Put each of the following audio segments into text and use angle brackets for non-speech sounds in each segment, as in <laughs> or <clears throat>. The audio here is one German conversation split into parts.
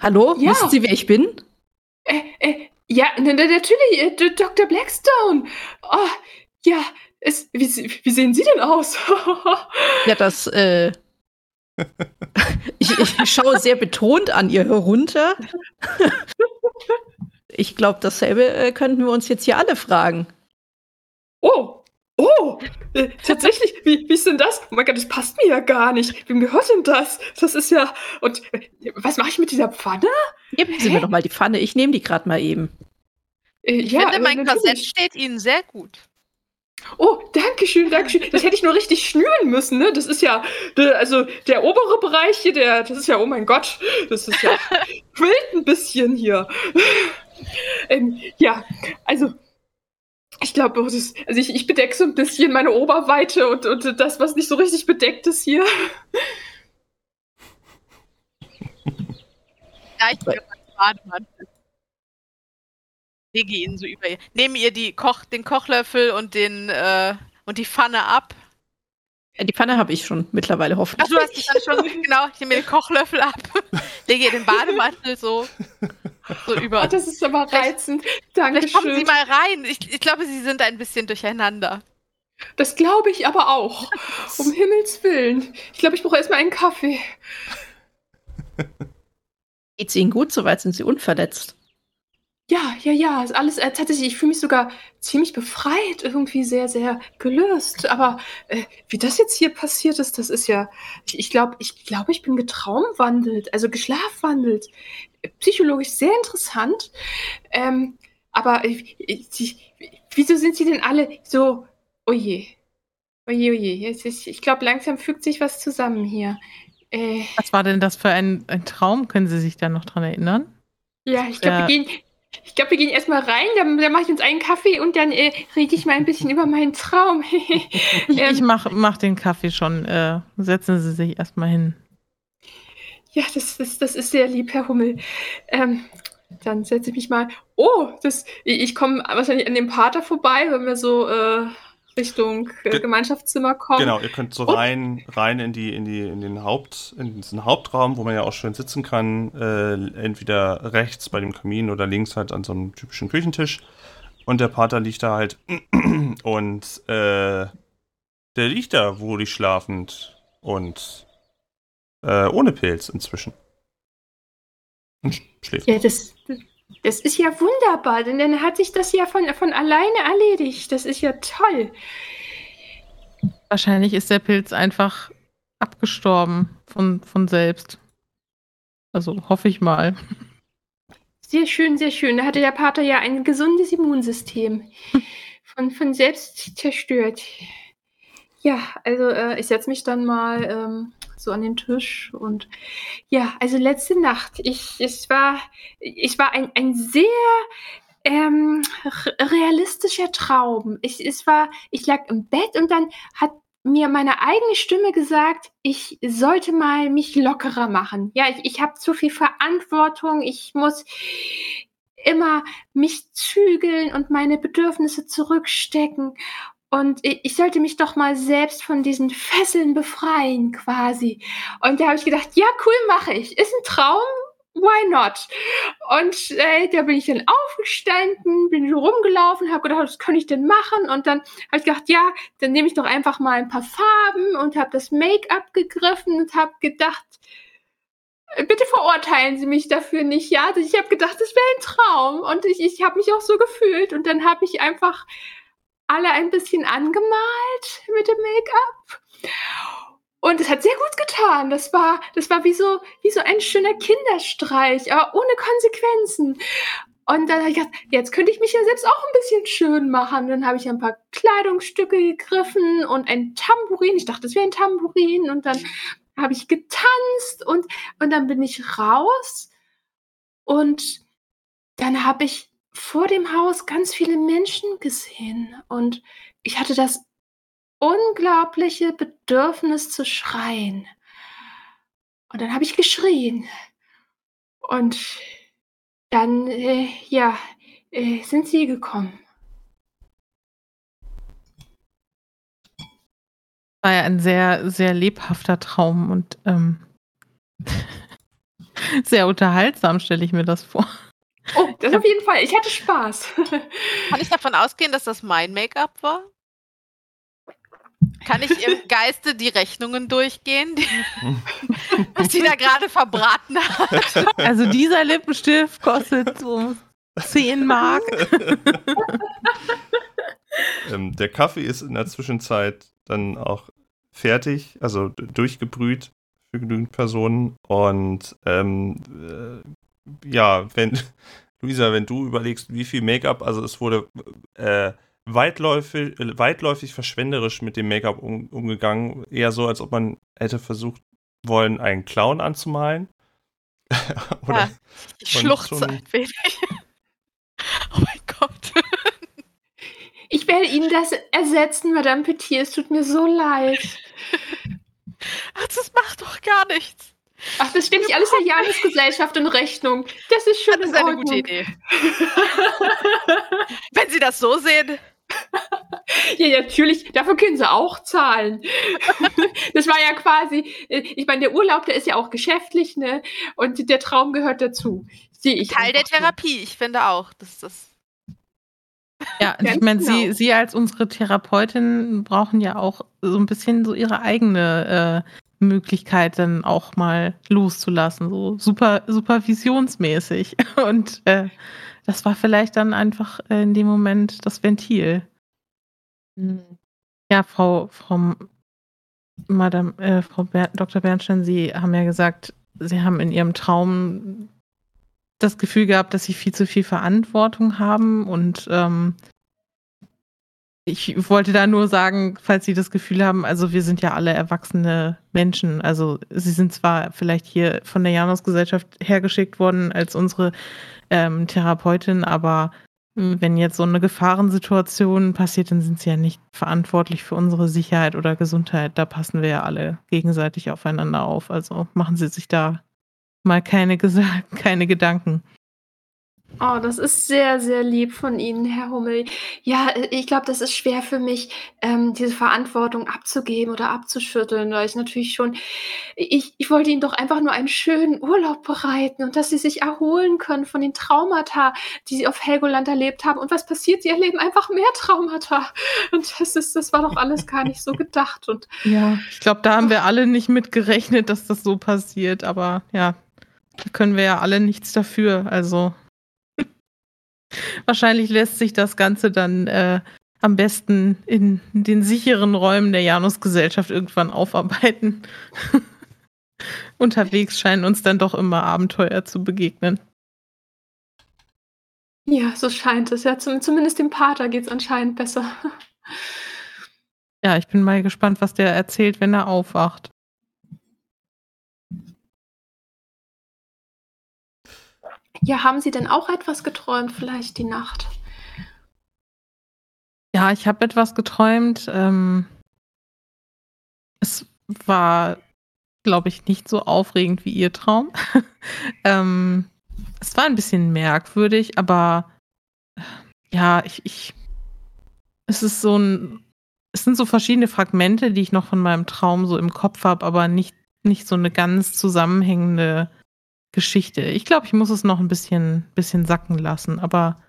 Hallo, Ja. wissen Sie, wer ich bin? Äh, äh, ja, natürlich, äh, Dr. Blackstone. Oh, ja, es, wie, wie sehen Sie denn aus? <laughs> Ja, das, äh. <laughs> ich, ich schaue sehr betont an ihr herunter. <laughs> ich glaube, dasselbe äh, könnten wir uns jetzt hier alle fragen. oh, oh, äh, tatsächlich, wie, wie ist denn das? Oh mein Gott, das passt mir ja gar nicht. Wem gehört denn das? Das ist ja, und äh, was mache ich mit dieser Pfanne? Geben Sie Hä? mir doch mal die Pfanne, ich nehme die gerade mal eben. Äh, Ich ja, finde, äh, mein. Korsett steht Ihnen sehr gut. Oh, danke schön, danke schön. Das hätte ich nur richtig schnüren müssen, ne? Das ist ja, also der obere Bereich hier, der, das ist ja, oh mein Gott, das ist ja, <laughs> quillt ein bisschen hier. ähm, ja, also, ich glaube, also ich, ich bedecke so ein bisschen meine Oberweite und, und das, was nicht so richtig bedeckt ist hier. Ja, ich bin Bademantel. Lege ihn so über ihr. Nehme ihr die Koch, den Kochlöffel und den äh, und die Pfanne ab. Die Pfanne habe ich schon mittlerweile Ach, hoffentlich. du hast dich dann schon, genau, ich nehme den Kochlöffel ab, <laughs> lege ihr den Bademantel so, so <laughs> über. Oh, das ist aber Vielleicht- reizend. Vielleicht kommen Dankeschön. Sie mal rein. Ich, ich glaube, Sie sind ein bisschen durcheinander. Das glaube ich aber auch. <laughs> Um Himmels Willen. Ich glaube, ich brauche erstmal einen Kaffee. <laughs> Geht's Ihnen gut? Soweit sind Sie unverletzt. Ja, ja, ja, ist alles äh, tatsächlich, ich fühle mich sogar ziemlich befreit, irgendwie sehr, sehr gelöst. Aber äh, wie das jetzt hier passiert ist, das ist ja, ich glaube, ich glaube, ich bin getraumwandelt, also geschlafwandelt. Psychologisch sehr interessant. Ähm, aber äh, äh, wieso sind Sie denn alle so, oje, oje, oje, jetzt ist, ich glaube, langsam fügt sich was zusammen hier. Äh, Was war denn das für ein, ein Traum? Können Sie sich da noch dran erinnern? Ja, ich glaube, Ja. wir gehen. Ich glaube, wir gehen erstmal rein, dann, dann mache ich uns einen Kaffee und dann äh, rede ich mal ein bisschen über meinen Traum. <laughs> Ich, Ähm. ich mach, mach den Kaffee schon. Äh, setzen Sie sich erstmal hin. Ja, das, das, das ist sehr lieb, Herr Hummel. Ähm, dann setze ich mich mal. Oh, das, ich, ich komme wahrscheinlich an dem Pater vorbei, wenn wir so äh, Richtung äh, Ge- Gemeinschaftszimmer kommen. Genau, ihr könnt so Und- rein, rein in die, in die, in den Haupt, in diesen Hauptraum, wo man ja auch schön sitzen kann, äh, entweder rechts bei dem Kamin oder links halt an so einem typischen Küchentisch. Und der Pater liegt da halt <clears throat> und äh, der liegt da wohlig schlafend und äh, ohne Pilz inzwischen. Und schläft. Ja, das, das ist ja wunderbar, denn dann hat sich das ja von, von alleine erledigt. Das ist ja toll. Wahrscheinlich ist der Pilz einfach abgestorben von, von selbst. Also hoffe ich mal. Sehr schön, sehr schön. Da hatte der Pater ja ein gesundes Immunsystem. <laughs> Von, von selbst zerstört. Ja, also äh, ich setze mich dann mal ähm, so an den Tisch und ja, also letzte Nacht, ich, es war, ich war ein, ein sehr ähm, realistischer Traum. Ich, es war, ich lag im Bett und dann hat mir meine eigene Stimme gesagt, ich sollte mal mich lockerer machen. Ja, ich, ich habe zu viel Verantwortung, ich muss immer mich zügeln und meine Bedürfnisse zurückstecken. Und ich, sollte mich doch mal selbst von diesen Fesseln befreien, quasi. Und da habe ich gedacht, ja, cool, mache ich. Ist ein Traum, why not? Und äh, da bin ich dann aufgestanden, bin rumgelaufen, habe gedacht, was kann ich denn machen? Und dann habe ich gedacht, ja, dann nehme ich doch einfach mal ein paar Farben und habe das Make-up gegriffen und habe gedacht, Bitte verurteilen Sie mich dafür nicht, ja? Also ich habe gedacht, das wäre ein Traum und ich, ich habe mich auch so gefühlt und dann habe ich einfach alle ein bisschen angemalt mit dem Make-up. Und es hat sehr gut getan. Das war, das war wie so, wie so ein schöner Kinderstreich, aber ohne Konsequenzen. Und dann habe ich gedacht, jetzt könnte ich mich ja selbst auch ein bisschen schön machen. Dann habe ich ein paar Kleidungsstücke gegriffen und ein Tambourin. Ich dachte, das wäre ein Tambourin. Und dann habe ich getanzt und, und dann bin ich raus. Und dann habe ich vor dem Haus ganz viele Menschen gesehen. Und ich hatte das unglaubliche Bedürfnis zu schreien. Und dann habe ich geschrien. Und dann, äh, ja, äh, sind sie gekommen. War ja ein sehr, sehr lebhafter Traum und ähm, <laughs> sehr unterhaltsam, stelle ich mir das vor. Oh, das auf jeden Fall. Ich hatte Spaß. Kann ich davon ausgehen, dass das mein Make-up war? Kann ich im <laughs> Geiste die Rechnungen durchgehen, die, <laughs> was sie da gerade verbraten hat? Also dieser Lippenstift kostet so 10 Mark. <laughs> ähm, der Kaffee ist in der Zwischenzeit dann auch fertig, also durchgebrüht für genügend Personen. Und ähm, äh, ja, wenn, <laughs> Luisa, wenn du überlegst, wie viel Make-up, also es wurde äh, weitläufig, weitläufig verschwenderisch mit dem Make-up um, umgegangen. Eher so, als ob man hätte versucht wollen, einen Clown anzumalen. <laughs> Oder ja, ich schluchze ein wenig. <laughs> oh mein Gott. Ich werde Ihnen das ersetzen, Madame Petit. Es tut mir so leid. Ach, das macht doch gar nichts. Ach, das steht nicht alles der Jahresgesellschaft in Rechnung. Das ist schon das ist eine gute Idee. <laughs> Wenn Sie das so sehen. ja, natürlich, dafür können sie auch zahlen. <laughs> das war ja quasi, äh, ich meine, der Urlaub, der ist ja auch geschäftlich, ne? Und der Traum gehört dazu. Sehe ich. Teil der Therapie, ich finde auch, dass das. Ja, <laughs> ich meine, genau. Sie, Sie als unsere Therapeutin brauchen ja auch so ein bisschen so Ihre eigene äh, Möglichkeit, dann auch mal loszulassen, so super, supervisionsmäßig. <laughs> Und äh, das war vielleicht dann einfach äh, in dem Moment das Ventil. Hm. Ja, Frau, Frau Madame, äh, Frau Ber Dr. Bernstein, Sie haben ja gesagt, Sie haben in Ihrem Traum das Gefühl gehabt, dass Sie viel zu viel Verantwortung haben und ähm, ich wollte da nur sagen, falls Sie das Gefühl haben, also wir sind ja alle erwachsene Menschen. Also Sie sind zwar vielleicht hier von der Janus-Gesellschaft hergeschickt worden als unsere ähm, Therapeutin, aber hm, wenn jetzt so eine Gefahrensituation passiert, dann sind Sie ja nicht verantwortlich für unsere Sicherheit oder Gesundheit. Da passen wir ja alle gegenseitig aufeinander auf. Also machen Sie sich da mal keine, <laughs> keine Gedanken. Oh, das ist sehr, sehr lieb von Ihnen, Herr Hummel. Ja, ich glaube, das ist schwer für mich, ähm, diese Verantwortung abzugeben oder abzuschütteln, weil ich natürlich schon ich ich wollte Ihnen doch einfach nur einen schönen Urlaub bereiten und dass Sie sich erholen können von den Traumata, die Sie auf Helgoland erlebt haben. Und was passiert? Sie erleben einfach mehr Traumata. Und das ist das war doch alles gar nicht so gedacht und Ja, ich glaube, da haben wir alle nicht mit gerechnet, dass das so passiert, aber ja, da können wir ja alle nichts dafür, also Wahrscheinlich lässt sich das Ganze dann äh, am besten in den sicheren Räumen der Janus-Gesellschaft irgendwann aufarbeiten. <laughs> Unterwegs scheinen uns dann doch immer Abenteuer zu begegnen. Ja, so scheint es. Ja, zum, zumindest dem Pater geht es anscheinend besser. <laughs> Ja, ich bin mal gespannt, was der erzählt, wenn er aufwacht. Ja, haben Sie denn auch etwas geträumt, vielleicht die Nacht? Ja, ich habe etwas geträumt. Ähm, es war, glaube ich, nicht so aufregend wie Ihr Traum. <laughs> ähm, es war ein bisschen merkwürdig, aber ja, ich, ich, es ist so ein, es sind so verschiedene Fragmente, die ich noch von meinem Traum so im Kopf habe, aber nicht, nicht so eine ganz zusammenhängende Geschichte. Ich glaube, ich muss es noch ein bisschen, bisschen sacken lassen, aber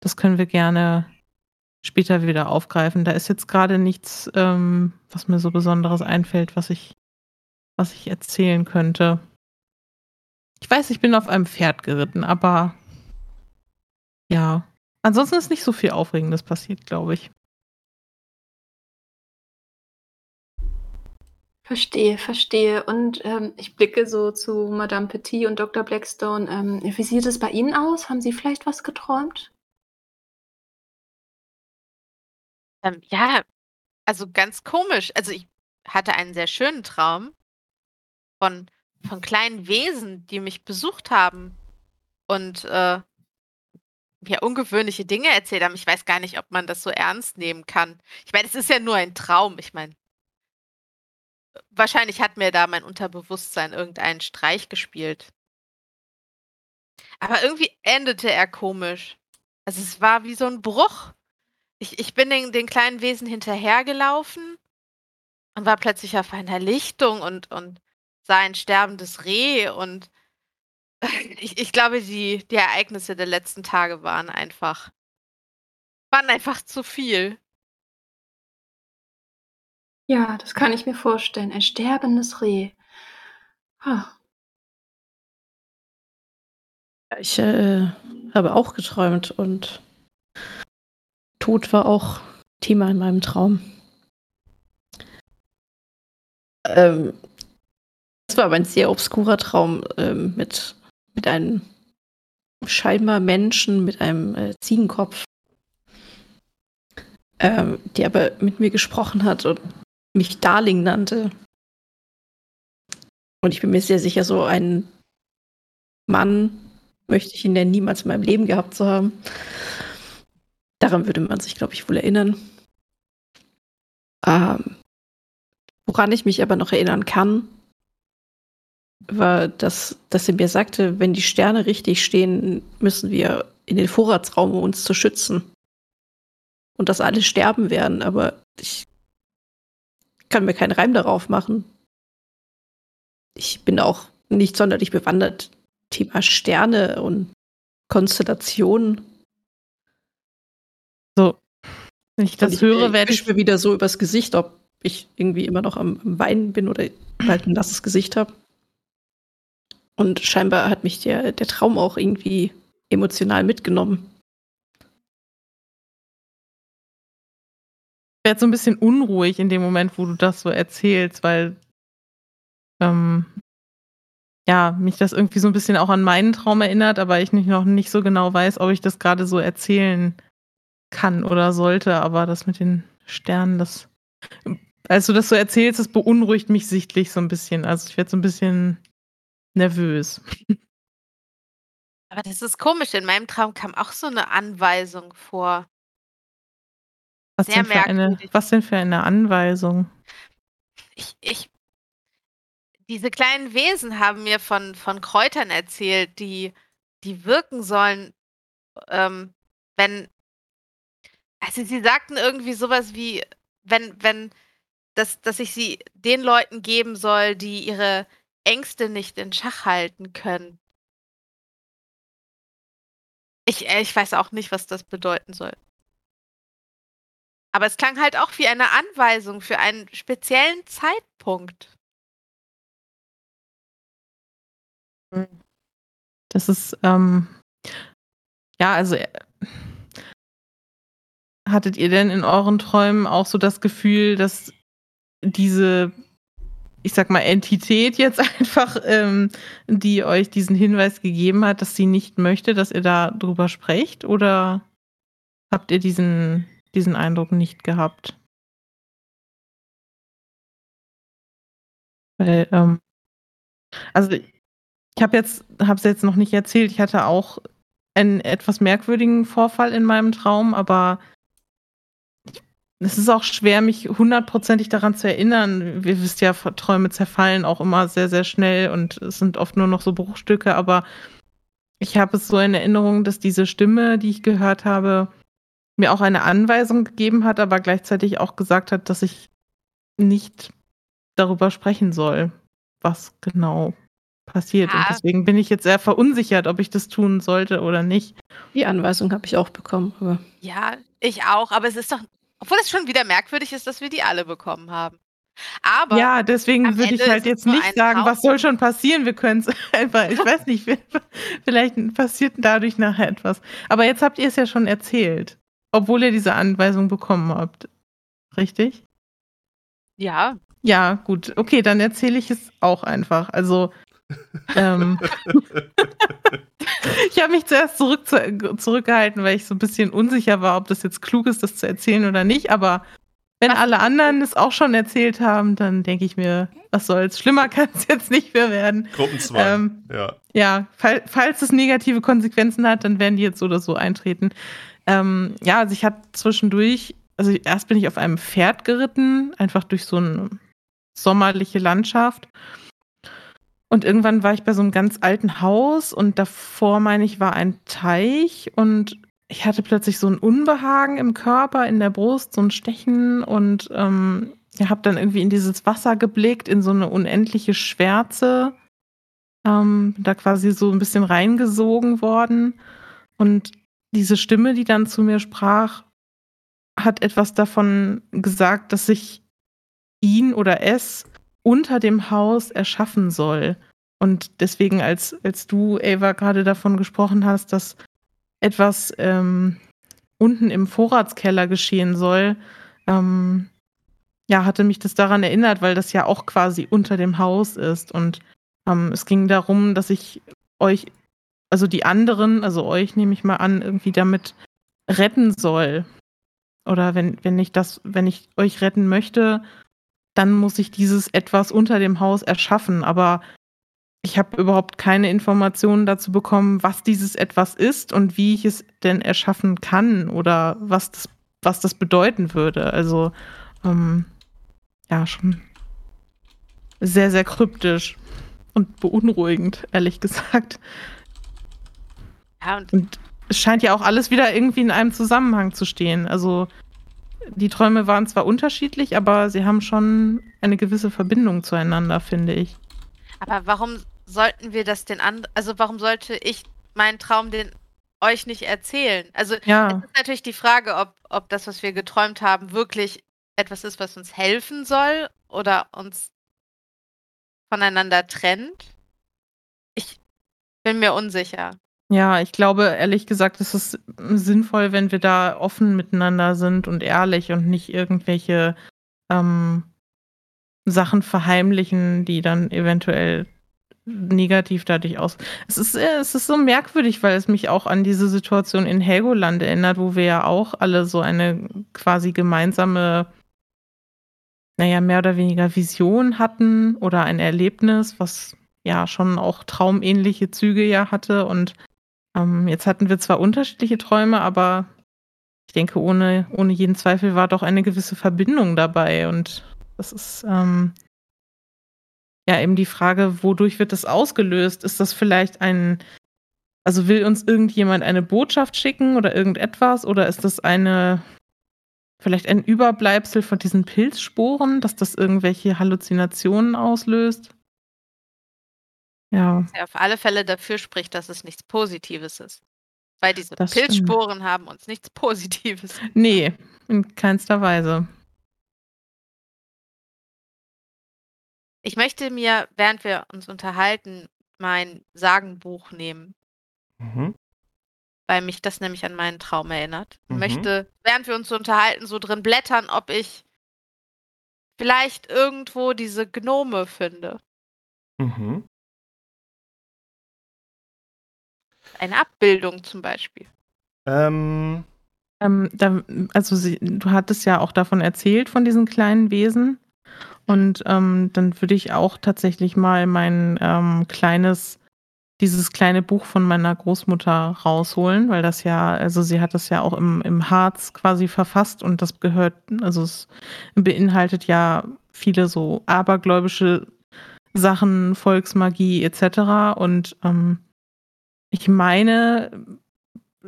das können wir gerne später wieder aufgreifen. Da ist jetzt gerade nichts, ähm, was mir so Besonderes einfällt, was ich, was ich erzählen könnte. Ich weiß, ich bin auf einem Pferd geritten, aber ja. Ansonsten ist nicht so viel Aufregendes passiert, glaube ich. Verstehe, verstehe. Und ähm, ich blicke so zu Madame Petit und Dr. Blackstone. Ähm, wie sieht es bei Ihnen aus? Haben Sie vielleicht was geträumt? Ähm, ja, also ganz komisch. Also ich hatte einen sehr schönen Traum von, von kleinen Wesen, die mich besucht haben und äh, mir ungewöhnliche Dinge erzählt haben. Ich weiß gar nicht, ob man das so ernst nehmen kann. Ich meine, es ist ja nur ein Traum. Ich meine, wahrscheinlich hat mir da mein Unterbewusstsein irgendeinen Streich gespielt. Aber irgendwie endete er komisch. Also es war wie so ein Bruch. Ich, ich bin den, den kleinen Wesen hinterhergelaufen und war plötzlich auf einer Lichtung und, und sah ein sterbendes Reh und <laughs> ich, ich glaube, die, die Ereignisse der letzten Tage waren einfach, waren einfach zu viel. Ja, das kann ich mir vorstellen. Ein sterbendes Reh. Ah, Ich äh, habe auch geträumt und Tod war auch Thema in meinem Traum. Ähm, es war aber ein sehr obskurer Traum ähm, mit, mit einem scheinbar Menschen mit einem äh, Ziegenkopf, ähm, der aber mit mir gesprochen hat und mich Darling nannte. Und ich bin mir sehr sicher, so einen Mann möchte ich ihn denn niemals in meinem Leben gehabt zu haben. Daran würde man sich, glaube ich, wohl erinnern. Ähm, woran ich mich aber noch erinnern kann, war, dass, dass sie mir sagte, wenn die Sterne richtig stehen, müssen wir in den Vorratsraum, um uns zu schützen. Und dass alle sterben werden, aber ich kann mir keinen Reim darauf machen. Ich bin auch nicht sonderlich bewandert Thema Sterne und Konstellationen. So. Wenn ich das ich, höre, ich werde ich. mir wieder so übers Gesicht, ob ich irgendwie immer noch am, am Weinen bin oder halt ein nasses Gesicht habe. Und scheinbar hat mich der, der Traum auch irgendwie emotional mitgenommen. Werde so ein bisschen unruhig in dem Moment, wo du das so erzählst, weil ähm, ja, mich das irgendwie so ein bisschen auch an meinen Traum erinnert, aber ich nicht, noch nicht so genau weiß, ob ich das gerade so erzählen kann oder sollte. Aber das mit den Sternen, das, als du das so erzählst, das beunruhigt mich sichtlich so ein bisschen. Also ich werde so ein bisschen nervös. Aber das ist komisch. In meinem Traum kam auch so eine Anweisung vor. Was, Sehr denn für, eine, was denn für eine Anweisung? Ich, ich, diese kleinen Wesen haben mir von, von Kräutern erzählt, die, die wirken sollen, ähm, wenn, also sie sagten irgendwie sowas wie, wenn, wenn, dass, dass ich sie den Leuten geben soll, die ihre Ängste nicht in Schach halten können. Ich, äh, ich weiß auch nicht, was das bedeuten soll. Aber es klang halt auch wie eine Anweisung für einen speziellen Zeitpunkt. Das ist, ähm, ja, also äh, hattet ihr denn in euren Träumen auch so das Gefühl, dass diese, ich sag mal, Entität jetzt <laughs> einfach, ähm, die euch diesen Hinweis gegeben hat, dass sie nicht möchte, dass ihr da drüber sprecht? Oder habt ihr diesen, diesen Eindruck nicht gehabt? Weil, ähm, also ich habe jetzt, habe es jetzt noch nicht erzählt. Ich hatte auch einen etwas merkwürdigen Vorfall in meinem Traum, aber es ist auch schwer, mich hundertprozentig daran zu erinnern. Ihr wisst ja, Träume zerfallen auch immer sehr, sehr schnell und es sind oft nur noch so Bruchstücke, aber ich habe es so in Erinnerung, dass diese Stimme, die ich gehört habe, mir auch eine Anweisung gegeben hat, aber gleichzeitig auch gesagt hat, dass ich nicht darüber sprechen soll, was genau passiert. Und Ja. deswegen bin ich jetzt sehr verunsichert, ob ich das tun sollte oder nicht. Die Anweisung habe ich auch bekommen, aber Ja, ich auch, aber es ist doch, obwohl es schon wieder merkwürdig ist, dass wir die alle bekommen haben. Aber ja, deswegen würde ich halt jetzt nicht sagen, Traum. was soll schon passieren. Wir können es <laughs> einfach, ich weiß nicht, <laughs> vielleicht passiert dadurch nachher etwas. Aber jetzt habt ihr es ja schon erzählt, obwohl ihr diese Anweisung bekommen habt. Richtig? ja, Ja, gut. Okay, dann erzähle ich es auch einfach. Also, <laughs> ähm, ich habe mich zuerst zurück zurückgehalten, weil ich so ein bisschen unsicher war, ob das jetzt klug ist, das zu erzählen oder nicht. Aber wenn Was- alle anderen es auch schon erzählt haben, dann denke ich mir, was soll's. Schlimmer <laughs> kann es jetzt nicht mehr werden. Gruppenzwang. Ähm, ja. Ja, fall, falls es negative Konsequenzen hat, dann werden die jetzt so oder so eintreten. Ähm, ja, also ich hatte zwischendurch, also erst bin ich auf einem Pferd geritten, einfach durch so eine sommerliche Landschaft. Und irgendwann war ich bei so einem ganz alten Haus und davor, meine ich, war ein Teich und ich hatte plötzlich so ein Unbehagen im Körper, in der Brust, so ein Stechen und ähm, habe dann irgendwie in dieses Wasser geblickt, in so eine unendliche Schwärze ähm, da quasi so ein bisschen reingesogen worden. Und diese Stimme, die dann zu mir sprach, hat etwas davon gesagt, dass ich ihn oder es unter dem Haus erschaffen soll. Und deswegen, als, als du, Ava, gerade davon gesprochen hast, dass etwas ähm, unten im Vorratskeller geschehen soll, ähm, ja, hatte mich das daran erinnert, weil das ja auch quasi unter dem Haus ist. Und ähm, es ging darum, dass ich euch, also die anderen, also euch nehme ich mal an, irgendwie damit retten soll. Oder wenn, wenn ich das, wenn ich euch retten möchte, dann muss ich dieses etwas unter dem Haus erschaffen. Aber ich habe überhaupt keine Informationen dazu bekommen, was dieses etwas ist und wie ich es denn erschaffen kann oder was das, was das bedeuten würde. Also ähm, ja, schon sehr, sehr kryptisch und beunruhigend, ehrlich gesagt. Ja, und Und es scheint ja auch alles wieder irgendwie in einem Zusammenhang zu stehen. Also die Träume waren zwar unterschiedlich, aber sie haben schon eine gewisse Verbindung zueinander, finde ich. aber warum sollten wir das den anderen, also warum sollte ich meinen Traum den euch nicht erzählen? Also es Ja, ist natürlich die Frage, ob, ob das, was wir geträumt haben, wirklich etwas ist, was uns helfen soll oder uns voneinander trennt. Ich bin mir unsicher. Ja, ich glaube, ehrlich gesagt, es ist sinnvoll, wenn wir da offen miteinander sind und ehrlich und nicht irgendwelche ähm, Sachen verheimlichen, die dann eventuell negativ dadurch aus. Es ist, äh, es ist so merkwürdig, weil es mich auch an diese Situation in Helgoland erinnert, wo wir ja auch alle so eine quasi gemeinsame, naja, mehr oder weniger Vision hatten oder ein Erlebnis, was ja schon auch traumähnliche Züge ja hatte. Und ähm, jetzt hatten wir zwar unterschiedliche Träume, aber ich denke, ohne, ohne jeden Zweifel war doch eine gewisse Verbindung dabei. Und das ist ähm, ja eben die Frage, wodurch wird das ausgelöst? Ist das vielleicht ein, also will uns irgendjemand eine Botschaft schicken oder irgendetwas? Oder ist das eine, vielleicht ein Überbleibsel von diesen Pilzsporen, dass das irgendwelche Halluzinationen auslöst? Ja, Was ja auf alle Fälle dafür spricht, dass es nichts Positives ist. Weil diese Das stimmt. Pilzsporen haben uns nichts <laughs> Positives. nee, in keinster Weise. Ich möchte mir, während wir uns unterhalten, mein Sagenbuch nehmen, Mhm. weil mich das nämlich an meinen Traum erinnert. Mhm. möchte, während wir uns unterhalten, so drin blättern, ob ich vielleicht irgendwo diese Gnome finde. Mhm. Eine Abbildung zum Beispiel. Ähm, Ähm, da, also sie, du hattest ja auch davon erzählt, von diesen kleinen Wesen. Und ähm, dann würde ich auch tatsächlich mal mein ähm, kleines, dieses kleine Buch von meiner Großmutter rausholen, weil das ja, also sie hat das ja auch im, im Harz quasi verfasst und das gehört, also es beinhaltet ja viele so abergläubische Sachen, Volksmagie etc. Und ähm, ich meine,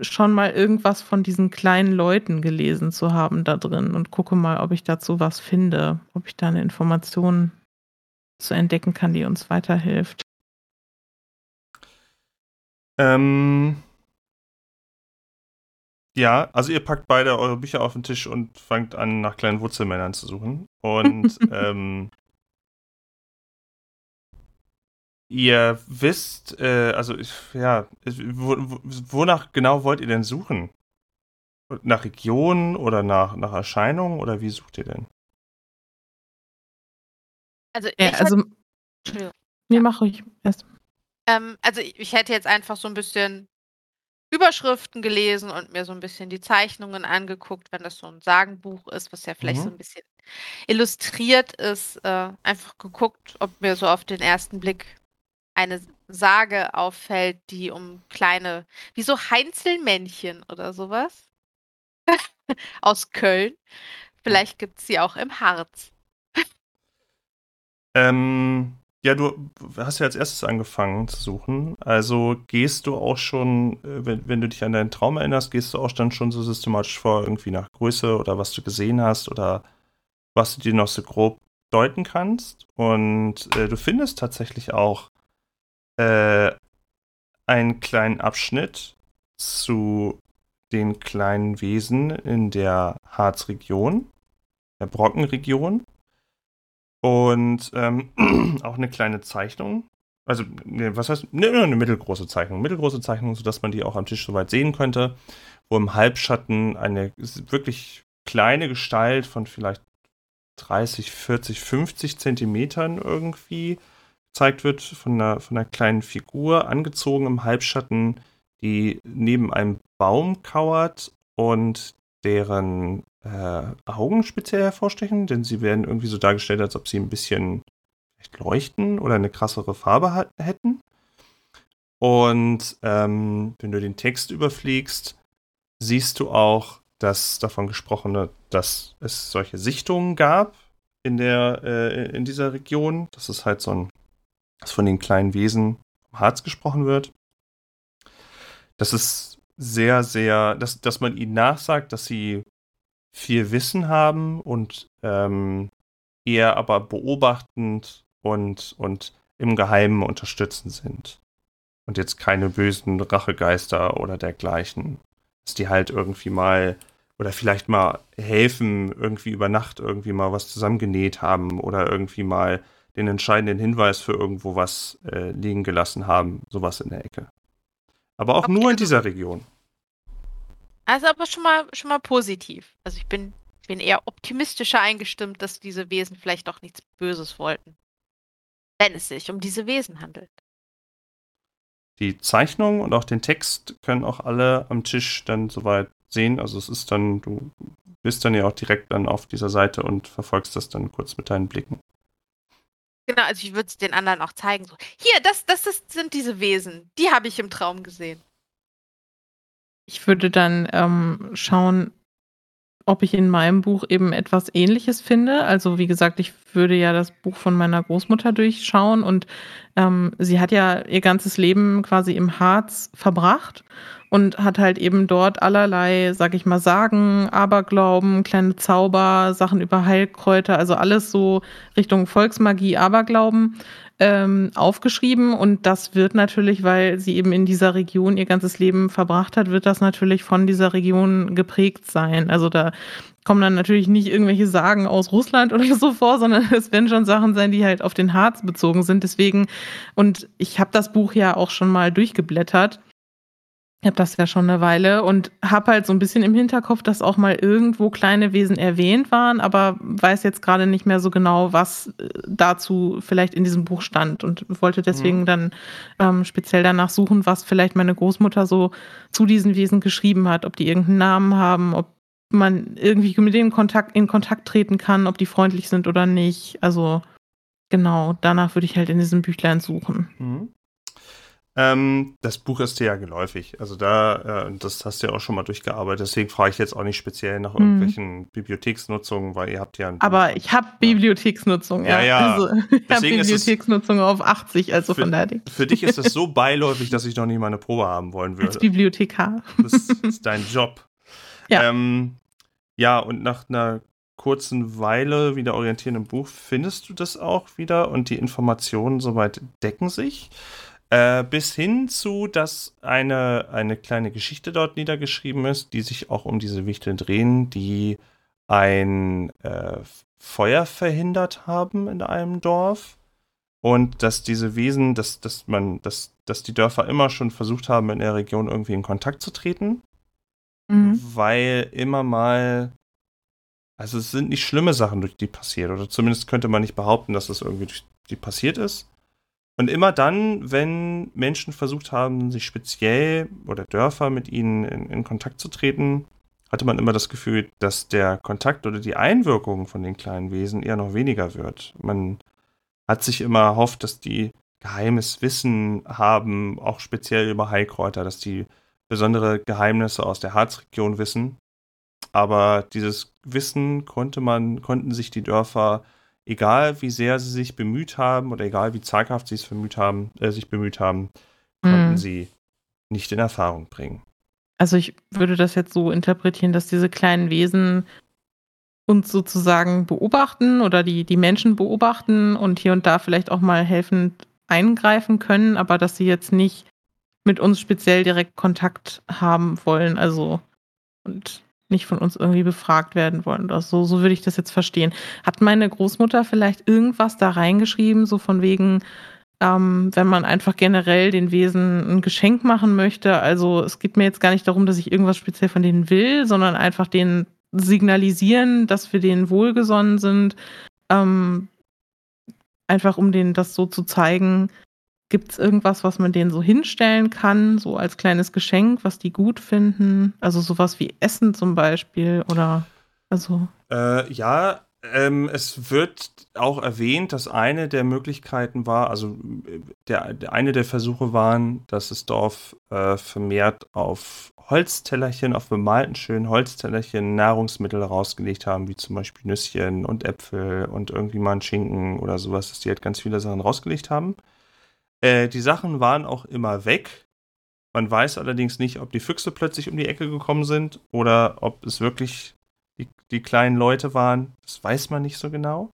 schon mal irgendwas von diesen kleinen Leuten gelesen zu haben da drin und gucke mal, ob ich dazu was finde, ob ich da eine Information zu entdecken kann, die uns weiterhilft. ähm, Ja, also ihr packt beide eure Bücher auf den Tisch und fangt an, nach kleinen Wurzelmännern zu suchen. Und <laughs> ähm, ihr wisst, äh, also ja, wo, wo, wonach genau wollt ihr denn suchen? Nach Region oder nach, nach Erscheinung oder wie sucht ihr denn? Also, Ja, ich also, hätte, Entschuldigung. nee, mach ruhig erst. Ähm, also ich, ich hätte jetzt einfach so ein bisschen Überschriften gelesen und mir so ein bisschen die Zeichnungen angeguckt, wenn das so ein Sagenbuch ist, was ja vielleicht Mhm. so ein bisschen illustriert ist. Äh, einfach geguckt, ob mir so auf den ersten Blick eine Sage auffällt, die um kleine, wie so Heinzelmännchen oder sowas <laughs> aus Köln. Vielleicht gibt es sie auch im Harz. Ähm, ja, du hast ja als erstes angefangen zu suchen. Also gehst du auch schon, äh, wenn, wenn du dich an deinen Traum erinnerst, gehst du auch dann schon so systematisch vor, irgendwie nach Größe oder was du gesehen hast oder was du dir noch so grob deuten kannst. Und äh, du findest tatsächlich auch äh, einen kleinen Abschnitt zu den kleinen Wesen in der Harzregion, der Brockenregion. Und ähm, <clears throat> auch eine kleine Zeichnung. Also, ne, was heißt, ne, eine mittelgroße Zeichnung. Mittelgroße Zeichnung, sodass man die auch am Tisch soweit sehen könnte, wo im Halbschatten eine wirklich kleine Gestalt von vielleicht 30, 40, 50 Zentimetern irgendwie gezeigt wird, von einer, von einer kleinen Figur, angezogen im Halbschatten, die neben einem Baum kauert und deren äh, Augen speziell hervorstechen, denn sie werden irgendwie so dargestellt, als ob sie ein bisschen leuchten oder eine krassere Farbe hätten. Und ähm, wenn du den Text überfliegst, siehst du auch das davon gesprochene, dass es solche Sichtungen gab in der äh, in dieser Region. Das ist halt so ein, dass von den kleinen Wesen vom Harz gesprochen wird. Das ist sehr, sehr, dass, dass man ihnen nachsagt, dass sie viel Wissen haben und ähm, eher aber beobachtend und, und im Geheimen unterstützend sind. Und jetzt keine bösen Rachegeister oder dergleichen. Dass die halt irgendwie mal oder vielleicht mal helfen, irgendwie über Nacht irgendwie mal was zusammengenäht haben oder irgendwie mal den entscheidenden Hinweis für irgendwo was äh, liegen gelassen haben. Sowas in der Ecke. Aber auch Okay, nur in also- dieser Region. Also aber schon mal, schon mal positiv. Also ich bin, bin eher optimistischer eingestimmt, dass diese Wesen vielleicht doch nichts Böses wollten. Wenn es sich um diese Wesen handelt. Die Zeichnung und auch den Text können auch alle am Tisch dann soweit sehen. Also es ist dann, du bist dann ja auch direkt dann auf dieser Seite und verfolgst das dann kurz mit deinen Blicken. Genau, also ich würde es den anderen auch zeigen. So, hier, das, das ist, sind diese Wesen. Die habe ich im Traum gesehen. Ich würde dann ähm, schauen, ob ich in meinem Buch eben etwas Ähnliches finde. Also wie gesagt, ich würde ja das Buch von meiner Großmutter durchschauen und ähm, sie hat ja ihr ganzes Leben quasi im Harz verbracht und hat halt eben dort allerlei, sag ich mal, Sagen, Aberglauben, kleine Zauber, Sachen über Heilkräuter, also alles so Richtung Volksmagie, Aberglauben ähm, aufgeschrieben und das wird natürlich, weil sie eben in dieser Region ihr ganzes Leben verbracht hat, wird das natürlich von dieser Region geprägt sein. Also da kommen dann natürlich nicht irgendwelche Sagen aus Russland oder so vor, sondern es werden schon Sachen sein, die halt auf den Harz bezogen sind. Deswegen, und ich habe das Buch ja auch schon mal durchgeblättert. Ich habe das ja schon eine Weile und habe halt so ein bisschen im Hinterkopf, dass auch mal irgendwo kleine Wesen erwähnt waren, aber weiß jetzt gerade nicht mehr so genau, was äh, dazu vielleicht in diesem Buch stand und wollte deswegen Mhm. dann ähm, speziell danach suchen, was vielleicht meine Großmutter so zu diesen Wesen geschrieben hat, ob die irgendeinen Namen haben, ob man irgendwie mit denen Kontakt, in Kontakt treten kann, ob die freundlich sind oder nicht. Also genau, danach würde ich halt in diesem Büchlein suchen. Mhm. Ähm, das Buch ist dir ja geläufig. Also da, äh, das hast du ja auch schon mal durchgearbeitet. Deswegen frage ich jetzt auch nicht speziell nach Mhm. irgendwelchen Bibliotheksnutzungen, weil ihr habt ja ein Buch Aber und- ich habe Bibliotheksnutzung, ja. Ja, ja. Also, <laughs> ich habe es- Bibliotheksnutzung auf 80, also Für- von daher Für dich ist das so beiläufig, dass ich noch nie mal eine Probe haben wollen als würde. Bibliothekar. Das ist dein Job. Ja. Ähm, ja, und nach einer kurzen Weile wieder orientieren im Buch findest du das auch wieder und die Informationen soweit decken sich. Äh, bis hin zu, dass eine, eine kleine Geschichte dort niedergeschrieben ist, die sich auch um diese Wichteln drehen, die ein äh, Feuer verhindert haben in einem Dorf. Und dass diese Wesen, dass, dass man, dass, dass die Dörfer immer schon versucht haben, in der Region irgendwie in Kontakt zu treten. Mhm. Weil immer mal also es sind nicht schlimme Sachen, durch die passiert. Oder zumindest könnte man nicht behaupten, dass das irgendwie durch die passiert ist. Und immer dann, wenn Menschen versucht haben, sich speziell oder Dörfer mit ihnen in, in, Kontakt zu treten, hatte man immer das Gefühl, dass der Kontakt oder die Einwirkung von den kleinen Wesen eher noch weniger wird. Man hat sich immer erhofft, dass die geheimes Wissen haben, auch speziell über Heilkräuter, dass die besondere Geheimnisse aus der Harzregion wissen. Aber dieses Wissen konnte man, konnten sich die Dörfer egal wie sehr sie sich bemüht haben oder egal wie zaghaft sie es bemüht haben, äh, sich bemüht haben, konnten mhm. sie nicht in Erfahrung bringen. Also ich würde das jetzt so interpretieren, dass diese kleinen Wesen uns sozusagen beobachten oder die, die Menschen beobachten und hier und da vielleicht auch mal helfend eingreifen können, aber dass sie jetzt nicht mit uns speziell direkt Kontakt haben wollen. Also und nicht von uns irgendwie befragt werden wollen oder so. So würde ich das jetzt verstehen. Hat meine Großmutter vielleicht irgendwas da reingeschrieben, so von wegen, ähm, wenn man einfach generell den Wesen ein Geschenk machen möchte? Also es geht mir jetzt gar nicht darum, dass ich irgendwas speziell von denen will, sondern einfach denen signalisieren, dass wir denen wohlgesonnen sind. Ähm, einfach um denen das so zu zeigen, Gibt es irgendwas, was man denen so hinstellen kann, so als kleines Geschenk, was die gut finden? Also sowas wie Essen zum Beispiel oder also. Äh, ja, ähm, es wird auch erwähnt, dass eine der Möglichkeiten war, also der, der eine der Versuche waren, dass das Dorf äh, vermehrt auf Holztellerchen, auf bemalten schönen Holztellerchen Nahrungsmittel rausgelegt haben, wie zum Beispiel Nüsschen und Äpfel und irgendwie mal ein Schinken oder sowas, dass die halt ganz viele Sachen rausgelegt haben. Äh, die Sachen waren auch immer weg. Man weiß allerdings nicht, ob die Füchse plötzlich um die Ecke gekommen sind oder ob es wirklich die, die kleinen Leute waren. Das weiß man nicht so genau.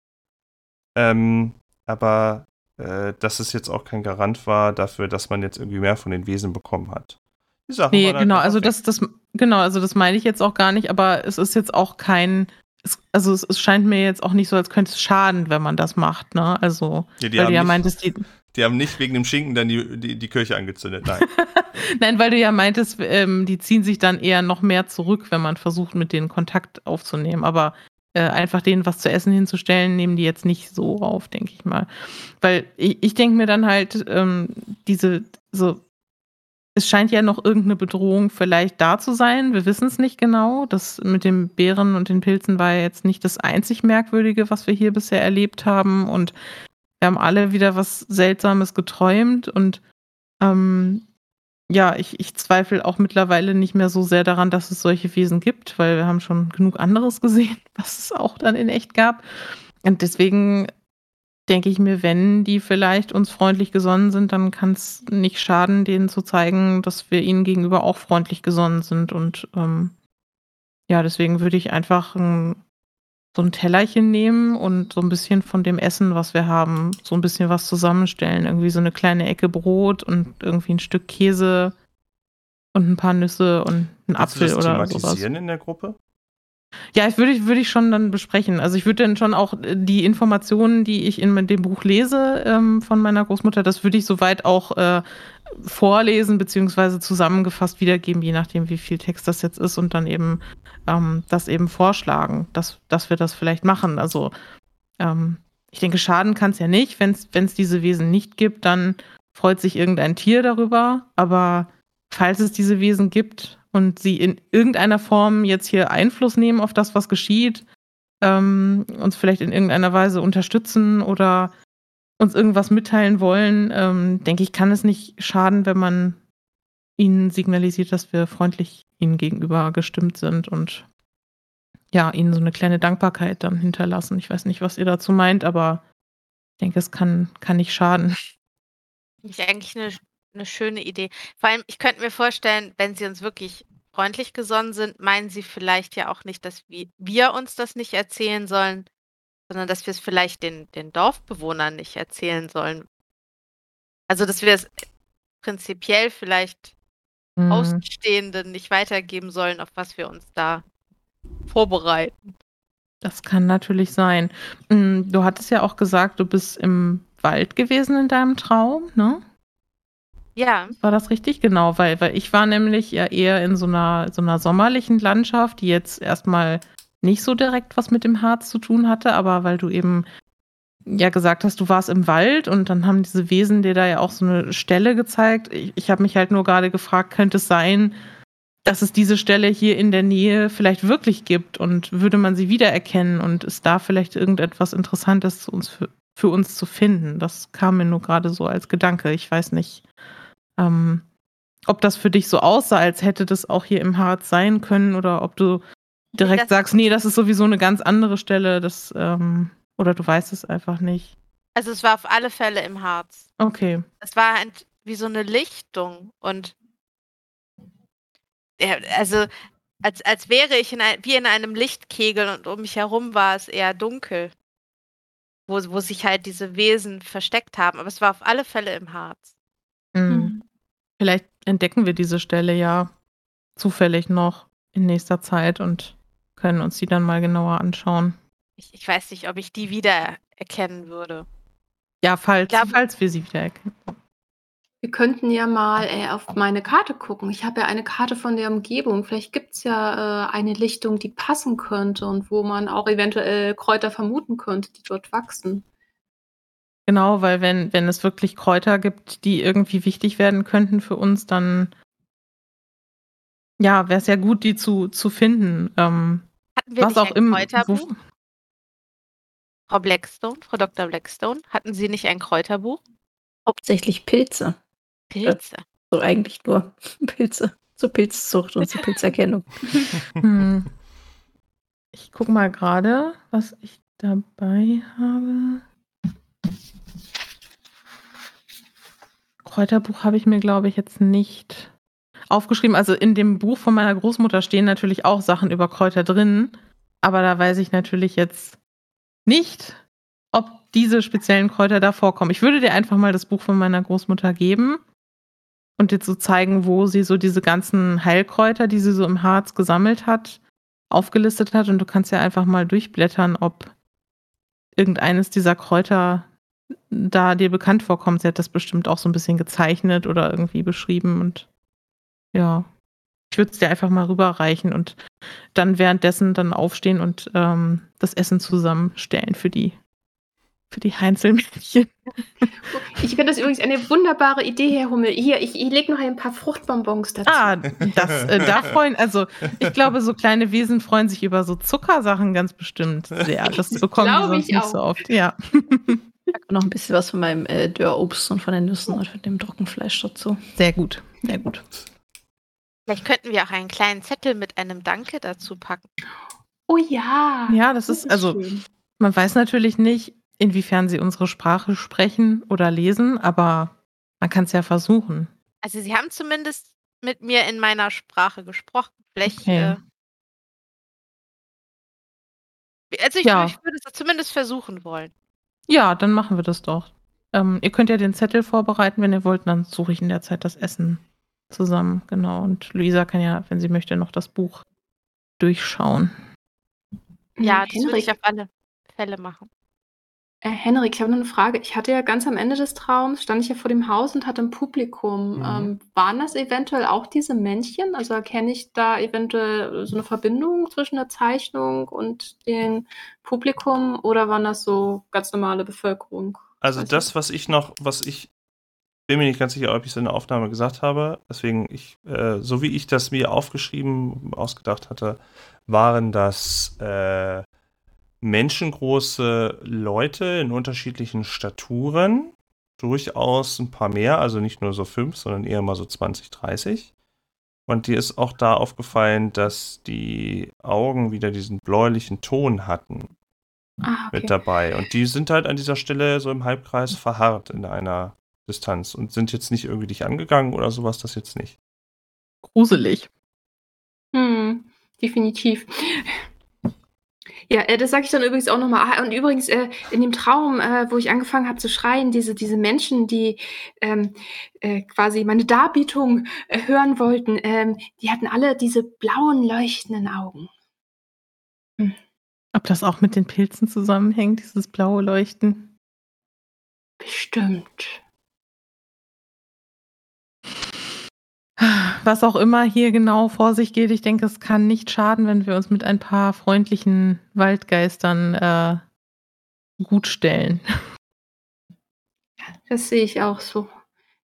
Ähm, aber äh, dass es jetzt auch kein Garant war dafür, dass man jetzt irgendwie mehr von den Wesen bekommen hat. Die Sachen nee, halt genau, also das, das, genau, also das meine ich jetzt auch gar nicht, aber es ist jetzt auch kein, es, also es, es, scheint mir jetzt auch nicht so, als könnte es schaden, wenn man das macht, ne? Also, ja, weil du ja meintest, die, die haben nicht wegen dem Schinken dann die, die, die Kirche angezündet, nein. <laughs> nein, weil du ja meintest, ähm, die ziehen sich dann eher noch mehr zurück, wenn man versucht, mit denen Kontakt aufzunehmen. Aber äh, einfach denen was zu essen hinzustellen, nehmen die jetzt nicht so auf, denke ich mal. Weil ich, ich denke mir dann halt, ähm, diese, so, es scheint ja noch irgendeine Bedrohung vielleicht da zu sein. Wir wissen es nicht genau. Das mit den Bären und den Pilzen war ja jetzt nicht das einzig Merkwürdige, was wir hier bisher erlebt haben. Und wir haben alle wieder was Seltsames geträumt und ähm, ja, ich, ich zweifle auch mittlerweile nicht mehr so sehr daran, dass es solche Wesen gibt, weil wir haben schon genug anderes gesehen, <laughs> was es auch dann in echt gab. Und deswegen denke ich mir, wenn die vielleicht uns freundlich gesonnen sind, dann kann es nicht schaden, denen zu zeigen, dass wir ihnen gegenüber auch freundlich gesonnen sind. Und ähm, ja, deswegen würde ich einfach ein so ein Tellerchen nehmen und so ein bisschen von dem Essen, was wir haben, so ein bisschen was zusammenstellen. Irgendwie so eine kleine Ecke Brot und irgendwie ein Stück Käse und ein paar Nüsse und ein Apfel du das oder sowas. in der Gruppe? Ja, ich würde würde ich schon dann besprechen. Also ich würde dann schon auch äh, die Informationen, die ich in dem Buch lese ähm, von meiner Großmutter, das würde ich soweit auch äh, vorlesen beziehungsweise zusammengefasst wiedergeben, je nachdem, wie viel Text das jetzt ist und dann eben ähm, das eben vorschlagen, dass, dass wir das vielleicht machen. Also ähm, ich denke, schaden kann es ja nicht. Wenn es diese Wesen nicht gibt, dann freut sich irgendein Tier darüber. Aber falls es diese Wesen gibt und sie in irgendeiner Form jetzt hier Einfluss nehmen auf das, was geschieht, ähm, uns vielleicht in irgendeiner Weise unterstützen oder uns irgendwas mitteilen wollen, ähm, denke ich, kann es nicht schaden, wenn man ihnen signalisiert, dass wir freundlich ihnen gegenüber gestimmt sind und ja, ihnen so eine kleine Dankbarkeit dann hinterlassen. Ich weiß nicht, was ihr dazu meint, aber ich denke, es kann, kann nicht schaden. Ich eigentlich eine, eine schöne Idee. Vor allem, ich könnte mir vorstellen, wenn sie uns wirklich freundlich gesonnen sind, meinen sie vielleicht ja auch nicht, dass wir, wir uns das nicht erzählen sollen, sondern dass wir es vielleicht den, den Dorfbewohnern nicht erzählen sollen. Also, dass wir es prinzipiell vielleicht Hm. Außenstehenden nicht weitergeben sollen, auf was wir uns da vorbereiten. Das kann natürlich sein. Hm, Du hattest ja auch gesagt, du bist im Wald gewesen in deinem Traum, ne? Ja, War das richtig? Genau, weil, weil ich war nämlich ja eher in so einer, so einer sommerlichen Landschaft, die jetzt erstmal nicht so direkt was mit dem Harz zu tun hatte, aber weil du eben ja gesagt hast, du warst im Wald und dann haben diese Wesen dir da ja auch so eine Stelle gezeigt. Ich, ich habe mich halt nur gerade gefragt, könnte es sein, dass es diese Stelle hier in der Nähe vielleicht wirklich gibt und würde man sie wiedererkennen und ist da vielleicht irgendetwas Interessantes zu uns für, für uns zu finden? Das kam mir nur gerade so als Gedanke. Ich weiß nicht, ähm, ob das für dich so aussah, als hätte das auch hier im Harz sein können oder ob du direkt das- sagst, nee, das ist sowieso eine ganz andere Stelle, das, ähm, oder du weißt es einfach nicht. also es war auf alle Fälle im Harz. Okay. Es war ein, wie so eine Lichtung und ja, also als, als wäre ich in ein, wie in einem Lichtkegel und um mich herum war es eher dunkel, wo, wo sich halt diese Wesen versteckt haben. Aber es war auf alle Fälle im Harz. Hm. Hm. Vielleicht entdecken wir diese Stelle ja zufällig noch in nächster Zeit und können uns die dann mal genauer anschauen. Ich, ich weiß nicht, ob ich die wieder erkennen würde. Ja, falls, glaube- falls wir sie wiedererkennen. Wir könnten ja mal äh, auf meine Karte gucken. Ich habe ja eine Karte von der Umgebung. Vielleicht gibt es ja äh, eine Lichtung, die passen könnte und wo man auch eventuell Kräuter vermuten könnte, die dort wachsen. Genau, weil wenn, wenn es wirklich Kräuter gibt, die irgendwie wichtig werden könnten für uns, dann ja, wäre es ja gut, die zu, zu finden. Ähm, Hatten wir was nicht auch ein im Kräuterbuch? wo- Frau Blackstone, Frau Dr. Blackstone, hatten Sie nicht ein Kräuterbuch? Hauptsächlich Pilze. Pilze. So eigentlich nur <laughs> Pilze. Zur Pilzzucht und zur Pilzerkennung. <laughs> Hm. Ich guck mal gerade, was ich dabei habe. Kräuterbuch habe ich mir, glaube ich, jetzt nicht aufgeschrieben. Also in dem Buch von meiner Großmutter stehen natürlich auch Sachen über Kräuter drin, aber da weiß ich natürlich jetzt nicht, ob diese speziellen Kräuter da vorkommen. Ich würde dir einfach mal das Buch von meiner Großmutter geben und dir so zeigen, wo sie so diese ganzen Heilkräuter, die sie so im Harz gesammelt hat, aufgelistet hat. Und du kannst ja einfach mal durchblättern, ob irgendeines dieser Kräuter da dir bekannt vorkommt. Sie hat das bestimmt auch so ein bisschen gezeichnet oder irgendwie beschrieben. Und ja, ich würde es dir einfach mal rüberreichen und dann währenddessen dann aufstehen und ähm, das Essen zusammenstellen für die, für die Heinzelmädchen. <laughs> Ich finde das übrigens eine wunderbare Idee, Herr Hummel. Hier, ich, ich lege noch ein paar Fruchtbonbons dazu. Ah, das, äh, da freuen, also ich glaube, so kleine Wesen freuen sich über so Zuckersachen ganz bestimmt sehr. Das <laughs> bekommen die sonst ich nicht auch. so oft. Ja. Und noch ein bisschen was von meinem äh, Dörrobst und von den Nüssen und von dem Trockenfleisch dazu. Sehr gut, sehr gut. Vielleicht könnten wir auch einen kleinen Zettel mit einem Danke dazu packen. Oh ja. Ja, das ist, also schön. man weiß natürlich nicht, inwiefern sie unsere Sprache sprechen oder lesen, aber man kann es ja versuchen. Also Sie haben zumindest mit mir in meiner Sprache gesprochen. Vielleicht. Okay. Äh, also ich, Ja. ich würde es zumindest versuchen wollen. Ja, dann machen wir das doch. Ähm, ihr könnt ja den Zettel vorbereiten, wenn ihr wollt, dann suche ich in der Zeit das Essen zusammen. Genau. Und Luisa kann ja, wenn sie möchte, noch das Buch durchschauen. Ja, das würde ich auf alle Fälle machen. Äh, Henrik, ich habe noch eine Frage. Ich hatte ja ganz am Ende des Traums, stand ich ja vor dem Haus und hatte ein Publikum. Mhm. Ähm, waren das eventuell auch diese Männchen? Also erkenne ich da eventuell so eine Verbindung zwischen der Zeichnung und dem Publikum oder waren das so ganz normale Bevölkerung? Also das, was ich noch, was ich bin mir nicht ganz sicher, ob ich es in der Aufnahme gesagt habe. Deswegen, ich, äh, so wie ich das mir aufgeschrieben, ausgedacht hatte, waren das äh, menschengroße Leute in unterschiedlichen Staturen. Durchaus ein paar mehr, also nicht nur so fünf, sondern eher mal so 20, 30. Und dir ist auch da aufgefallen, dass die Augen wieder diesen bläulichen Ton hatten Ah, okay. mit dabei. Und die sind halt an dieser Stelle so im Halbkreis verharrt in einer Distanz und sind jetzt nicht irgendwie dich angegangen oder sowas, das jetzt nicht. Gruselig. Hm, definitiv. Ja, äh, das sage ich dann übrigens auch noch mal. Ah, und übrigens, äh, in dem Traum, äh, wo ich angefangen habe zu schreien, diese diese Menschen, die, ähm, äh, quasi meine Darbietung, äh, hören wollten, ähm, die hatten alle diese blauen, leuchtenden Augen. Ob das auch mit den Pilzen zusammenhängt, dieses blaue Leuchten? Bestimmt. Was auch immer hier genau vor sich geht, ich denke, es kann nicht schaden, wenn wir uns mit ein paar freundlichen Waldgeistern äh, gut stellen. Das sehe ich auch so.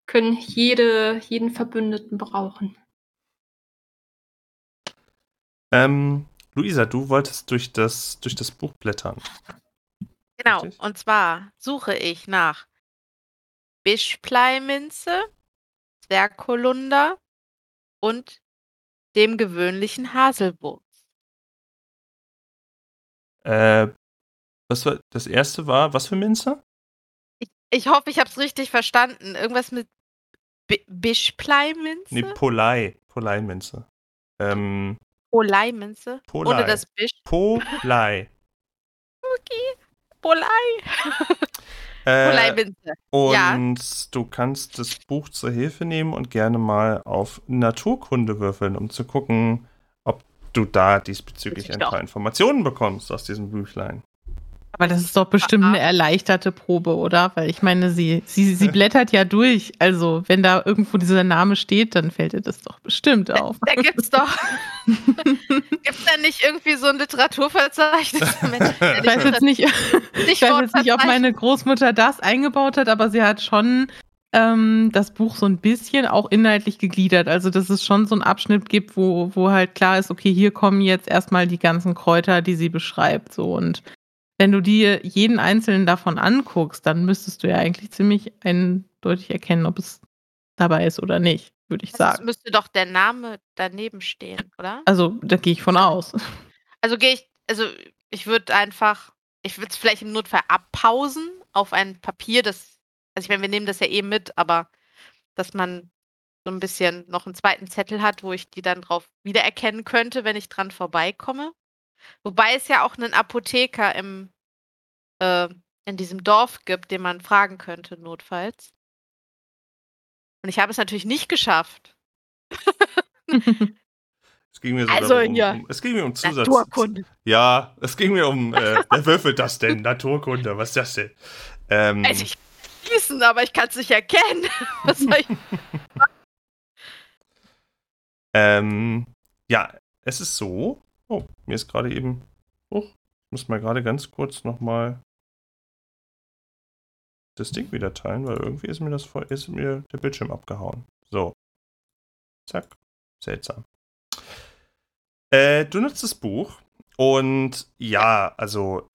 Können jede jeden Verbündeten brauchen. Ähm, Luisa, du wolltest durch das, durch das Buch blättern. Genau, Richtig. und zwar suche ich nach Bischpleiminze, Zwergholunder und dem gewöhnlichen Haselwurz. Äh, was war, das erste war, was für Minze? Ich, ich hoffe, ich habe es richtig verstanden. Irgendwas mit Bi Bischpleiminze? Nee, Polei. Polei-Minze. Ähm, Poleiminze? Polei. Ohne das Bisch. Polei. <laughs> Polei. <laughs> Äh, und Ja. du kannst das Buch zur Hilfe nehmen und gerne mal auf Naturkunde würfeln, um zu gucken, ob du da diesbezüglich ein paar. Informationen bekommst aus diesem Büchlein. Aber das ist doch bestimmt eine erleichterte Probe, oder? Weil ich meine, sie, sie, sie blättert ja durch. Also, wenn da irgendwo dieser Name steht, dann fällt ihr das doch bestimmt auf. Da gibt's doch. gibt's da nicht irgendwie so ein Literaturverzeichnis? <laughs> Ich weiß jetzt nicht, ich weiß jetzt nicht, ob meine Großmutter das eingebaut hat, aber sie hat schon ähm, das Buch so ein bisschen auch inhaltlich gegliedert. Also, dass es schon so einen Abschnitt gibt, wo, wo halt klar ist, okay, hier kommen jetzt erstmal die ganzen Kräuter, die sie beschreibt. So und wenn du dir jeden einzelnen davon anguckst, dann müsstest du ja eigentlich ziemlich eindeutig erkennen, ob es dabei ist oder nicht, würde ich Es sagen. müsste doch der Name daneben stehen, oder? Also, da gehe ich von aus. Also gehe ich, also ich würde einfach, ich würde es vielleicht im Notfall abpausen auf ein Papier, das, also ich meine, wir nehmen das ja eh mit, aber dass man so ein bisschen noch einen zweiten Zettel hat, wo ich die dann drauf wiedererkennen könnte, wenn ich dran vorbeikomme. Wobei es ja auch einen Apotheker im, äh, in diesem Dorf gibt, den man fragen könnte, notfalls. Und ich habe es natürlich nicht geschafft. Es ging mir so Also, darum, um, ja. um, es ging mir um Zusatz. Naturkunde. Ja, es ging mir um, äh, wer würfelt das denn? Naturkunde, was ist das denn? Ähm, Also ich gießen, aber ich kann es nicht erkennen. <laughs> Was soll ich? <laughs> Ähm, ja, es ist so. Oh, mir ist gerade eben. Oh, ich muss mal gerade ganz kurz nochmal das Ding wieder teilen, weil irgendwie ist mir das ist mir der Bildschirm abgehauen. So. Zack. Seltsam. Äh, du nutzt das Buch und ja, also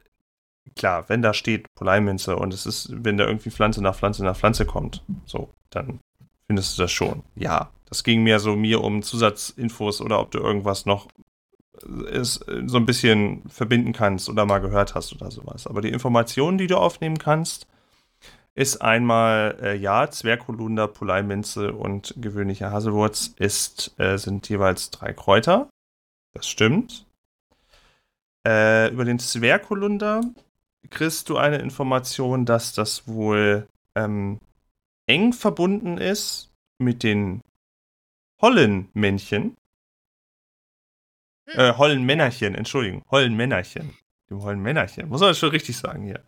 klar, wenn da steht Poleiminze und es ist, wenn da irgendwie Pflanze nach Pflanze nach Pflanze kommt, so, dann findest du das schon. Ja, das ging mehr so mir um Zusatzinfos oder ob du irgendwas noch äh, ist, so ein bisschen verbinden kannst oder mal gehört hast oder sowas. Aber die Informationen, die du aufnehmen kannst, ist einmal, äh, ja, Zwergholunder, Poleiminze und gewöhnlicher Haselwurz ist, äh, sind jeweils drei Kräuter. Das stimmt. Äh, über den Zwergholunder kriegst du eine Information, dass das wohl ähm, eng verbunden ist mit den Hollenmännchen. Äh, Hollenmännerchen, Entschuldigung. Hollenmännerchen. Dem Hollenmännerchen. Muss man das schon richtig sagen hier.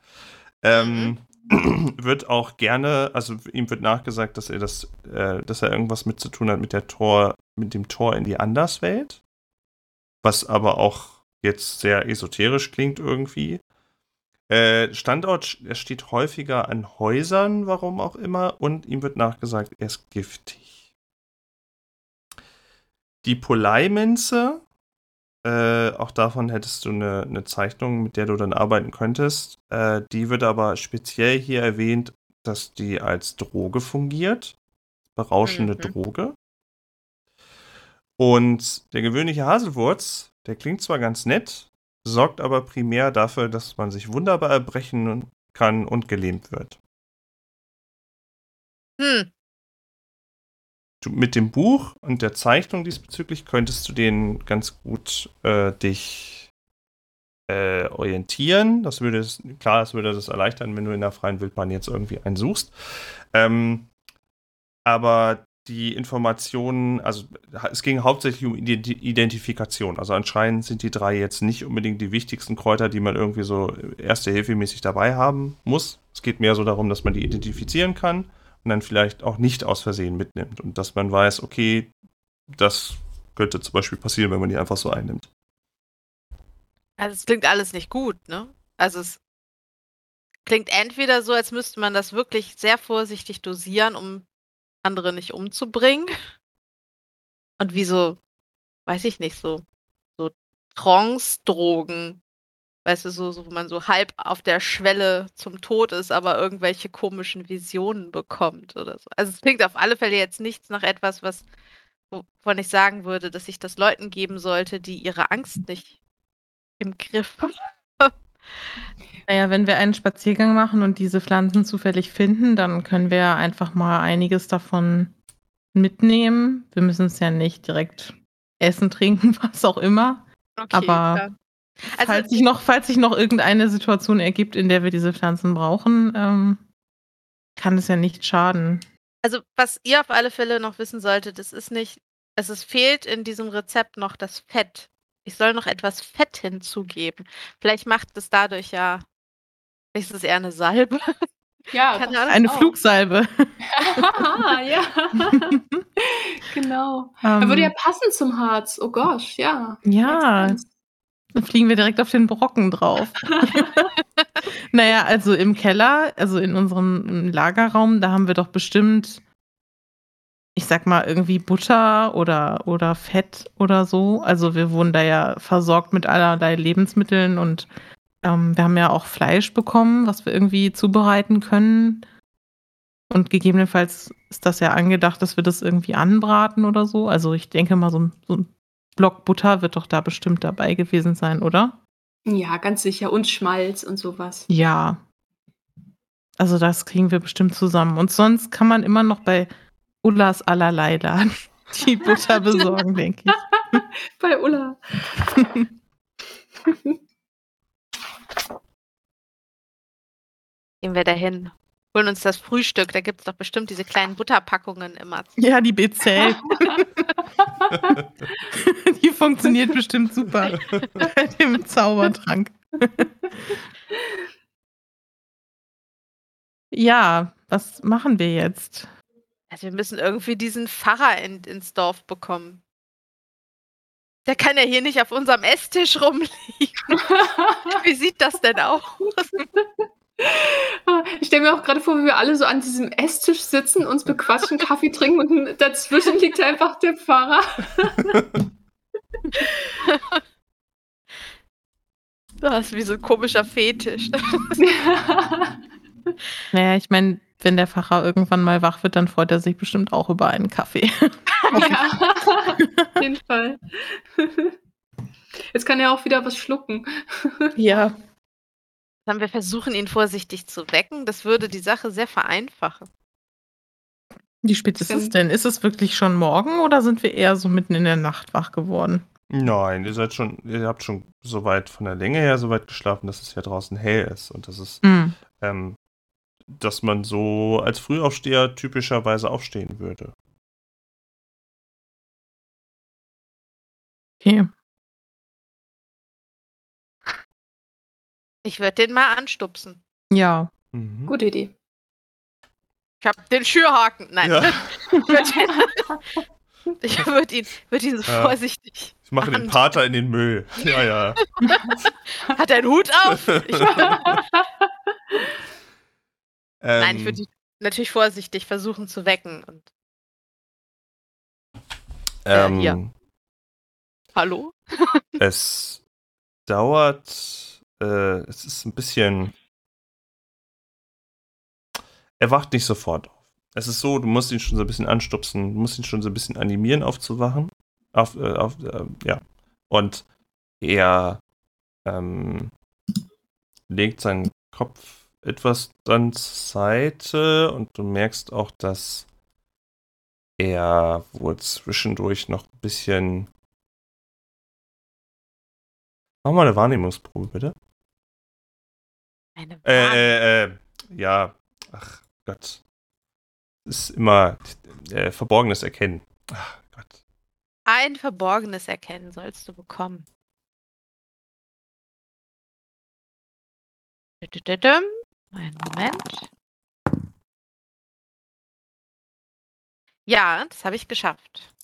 Ähm, <clears throat> wird auch gerne, also ihm wird nachgesagt, dass er das, äh, dass er irgendwas mit zu tun hat mit der Tor, mit dem Tor in die Anderswelt. Was aber auch jetzt sehr esoterisch klingt irgendwie. Äh, Standort, er steht häufiger an Häusern, warum auch immer, und ihm wird nachgesagt, er ist giftig. Die Poleiminze, äh, auch davon hättest du eine, eine Zeichnung, mit der du dann arbeiten könntest. Äh, die wird aber speziell hier erwähnt, dass die als Droge fungiert. Berauschende Mhm. Droge. Und der gewöhnliche Haselwurz, der klingt zwar ganz nett, sorgt aber primär dafür, dass man sich wunderbar erbrechen kann und gelähmt wird. Hm, Du, mit dem Buch und der Zeichnung diesbezüglich könntest du den ganz gut äh, dich äh, orientieren. Das würde klar, das würde das erleichtern, wenn du in der freien Wildbahn jetzt irgendwie einen suchst. Ähm, aber die Informationen, also es ging hauptsächlich um Identifikation. Also anscheinend sind die drei jetzt nicht unbedingt die wichtigsten Kräuter, die man irgendwie so erste Hilfe mäßig dabei haben muss. Es geht mehr so darum, dass man die identifizieren kann und dann vielleicht auch nicht aus Versehen mitnimmt und dass man weiß, okay, das könnte zum Beispiel passieren, wenn man die einfach so einnimmt. Also es klingt alles nicht gut, ne? Also es klingt entweder so, als müsste man das wirklich sehr vorsichtig dosieren, um andere nicht umzubringen. Und wie so, weiß ich nicht, so, so Trance-Drogen. Weißt du, so, so, wo man so halb auf der Schwelle zum Tod ist, aber irgendwelche komischen Visionen bekommt oder so. Also es klingt auf alle Fälle jetzt nichts nach etwas, was, wovon ich sagen würde, dass ich das Leuten geben sollte, die ihre Angst nicht im Griff <laughs> haben. Naja, wenn wir einen Spaziergang machen und diese Pflanzen zufällig finden, dann können wir einfach mal einiges davon mitnehmen. Wir müssen es ja nicht direkt essen, <laughs> trinken, was auch immer. Okay, Aber also, falls, sich noch, falls sich noch irgendeine Situation ergibt, in der wir diese Pflanzen brauchen, ähm, kann es ja nicht schaden. Also, was ihr auf alle Fälle noch wissen solltet, es ist nicht, es ist, fehlt in diesem Rezept noch das Fett. Ich soll noch etwas Fett hinzugeben. Vielleicht macht es dadurch ja ist es eher eine Salbe? <laughs> Ja, eine auch. Flugsalbe. <laughs> <laughs> ja. genau. Um, würde ja ähm. passen zum Harz. Oh gosh, ja. Ja. Fliegen wir direkt auf den Brocken drauf. <laughs> naja, also im Keller, also in unserem Lagerraum, da haben wir doch bestimmt, ich sag mal, irgendwie Butter oder, oder Fett oder so. Also wir wurden da ja versorgt mit allerlei Lebensmitteln und ähm, wir haben ja auch Fleisch bekommen, was wir irgendwie zubereiten können. Und gegebenenfalls ist das ja angedacht, dass wir das irgendwie anbraten oder so. Also ich denke mal, so ein, so ein Block Butter wird doch da bestimmt dabei gewesen sein, oder? Ja, ganz sicher. Und Schmalz und sowas. Ja. Also das kriegen wir bestimmt zusammen. Und sonst kann man immer noch bei Ullas allerlei Laden <laughs> die Butter <laughs> besorgen, denke ich. <laughs> bei Ulla. Gehen wir dahin. Holen uns das Frühstück. Da gibt es doch bestimmt diese kleinen Butterpackungen immer. Ja, die BC. <laughs> die funktioniert bestimmt super bei dem Zaubertrank. ja, was machen wir jetzt? Also wir müssen irgendwie diesen Pfarrer in, ins Dorf bekommen. Der kann ja hier nicht auf unserem Esstisch rumliegen. <laughs> Wie sieht das denn aus? Ich stelle mir auch gerade vor, wie wir alle so an diesem Esstisch sitzen, uns bequatschen, Kaffee trinken und dazwischen liegt einfach der Pfarrer. Das ist wie so ein komischer Fetisch. <laughs> naja, ich meine, wenn der Pfarrer irgendwann mal wach wird, dann freut er sich bestimmt auch über einen Kaffee. ja, auf jeden Fall. Jetzt kann er auch wieder was schlucken. Ja. Dann wir versuchen, ihn vorsichtig zu wecken. Das würde die Sache sehr vereinfachen. Wie spät ist es denn? Ist es wirklich schon morgen oder sind wir eher so mitten in der Nacht wach geworden? Nein, ihr seid schon, ihr habt schon so weit von der Länge her so weit geschlafen, dass es ja draußen hell ist und das ist, mm. ähm, dass man so als Frühaufsteher typischerweise aufstehen würde. Okay. Ich würde den mal anstupsen. Ja. Mhm. Gute Idee. Ich habe den Schürhaken. Nein. Ja. <laughs> ich würde ihn, würd ihn so ja. vorsichtig. Ich mache den Pater in den Müll. Ja, ja. <laughs> Hat er einen Hut auf? Ich, ähm, Nein, ich würde ihn natürlich vorsichtig versuchen zu wecken. Und, äh, ähm, ja. Hallo? es dauert äh, es ist ein bisschen. Er wacht nicht sofort auf. Es ist so, du musst ihn schon so ein bisschen anstupsen, du musst ihn schon so ein bisschen animieren, aufzuwachen. Auf, äh, auf, äh, ja. Und er ähm, legt seinen Kopf etwas dann zur Seite und du merkst auch, dass er wohl zwischendurch noch ein bisschen Mach mal eine Wahrnehmungsprobe, bitte. Eine. Äh, äh, äh, ja. Ach Gott. Ist immer äh, verborgenes Erkennen. Ach Gott. Ein verborgenes Erkennen sollst du bekommen. Einen Moment. Ja, das habe ich geschafft.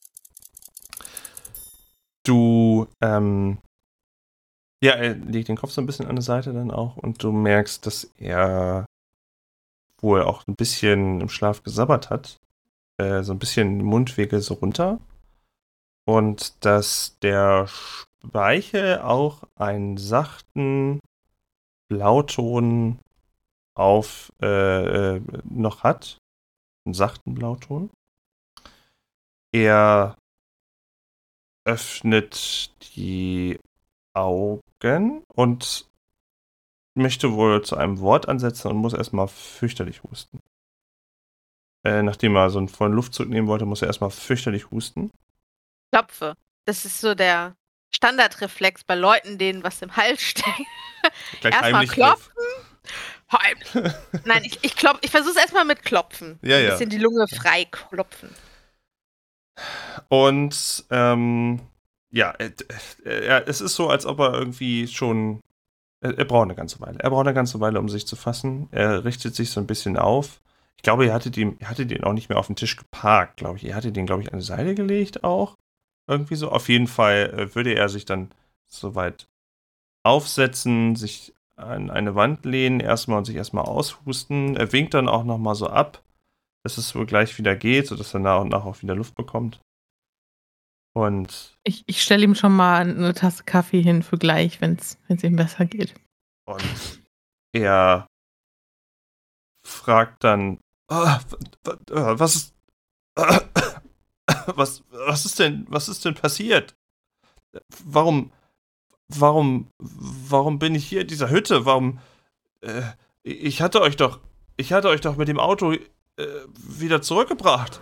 Du, ähm, ja, er legt den Kopf so ein bisschen an die Seite dann auch und du merkst, dass er wohl auch ein bisschen im Schlaf gesabbert hat. Äh, so ein bisschen Mundwege so runter. Und dass der Speichel auch einen sachten Blauton auf äh, äh, noch hat. Einen sachten Blauton. Er öffnet die Augen und möchte wohl zu einem Wort ansetzen und muss erstmal fürchterlich husten. Äh, nachdem er so einen vollen Luftzug nehmen wollte, muss er erstmal fürchterlich husten. Klopfe. Das ist so der Standardreflex bei Leuten, denen was im Hals steckt. Erstmal klopfen. Heimlich. Nein, ich, ich, klopf, ich versuche es erstmal mit Klopfen. Ja, Ein ja. bisschen die Lunge frei klopfen. Und ähm, ja, äh, äh, er- es ist so, als ob er irgendwie schon. Er, er braucht eine ganze Weile. Er braucht eine ganze Weile, um sich zu fassen. Er richtet sich so ein bisschen auf. Ich glaube, ihr hattet ihn, hattet den auch nicht mehr auf den Tisch geparkt, glaube ich. Ihr hattet den, glaube ich, an die Seite gelegt auch. Irgendwie so. Auf jeden Fall äh, würde er sich dann soweit aufsetzen, sich an eine Wand lehnen, erstmal und sich erstmal aushusten. Er winkt dann auch nochmal so ab, dass es wohl gleich wieder geht, sodass er nach und nach auch wieder Luft bekommt. Und, Ich, ich stelle ihm schon mal eine Tasse Kaffee hin für gleich, wenn es ihm besser geht. und er fragt dann, "Ah, wa- wa- was ist, was, was ist denn, was ist denn passiert? Warum, warum, warum bin ich hier in dieser Hütte? Warum, äh, ich hatte euch doch, ich hatte euch doch mit dem Auto äh, wieder zurückgebracht.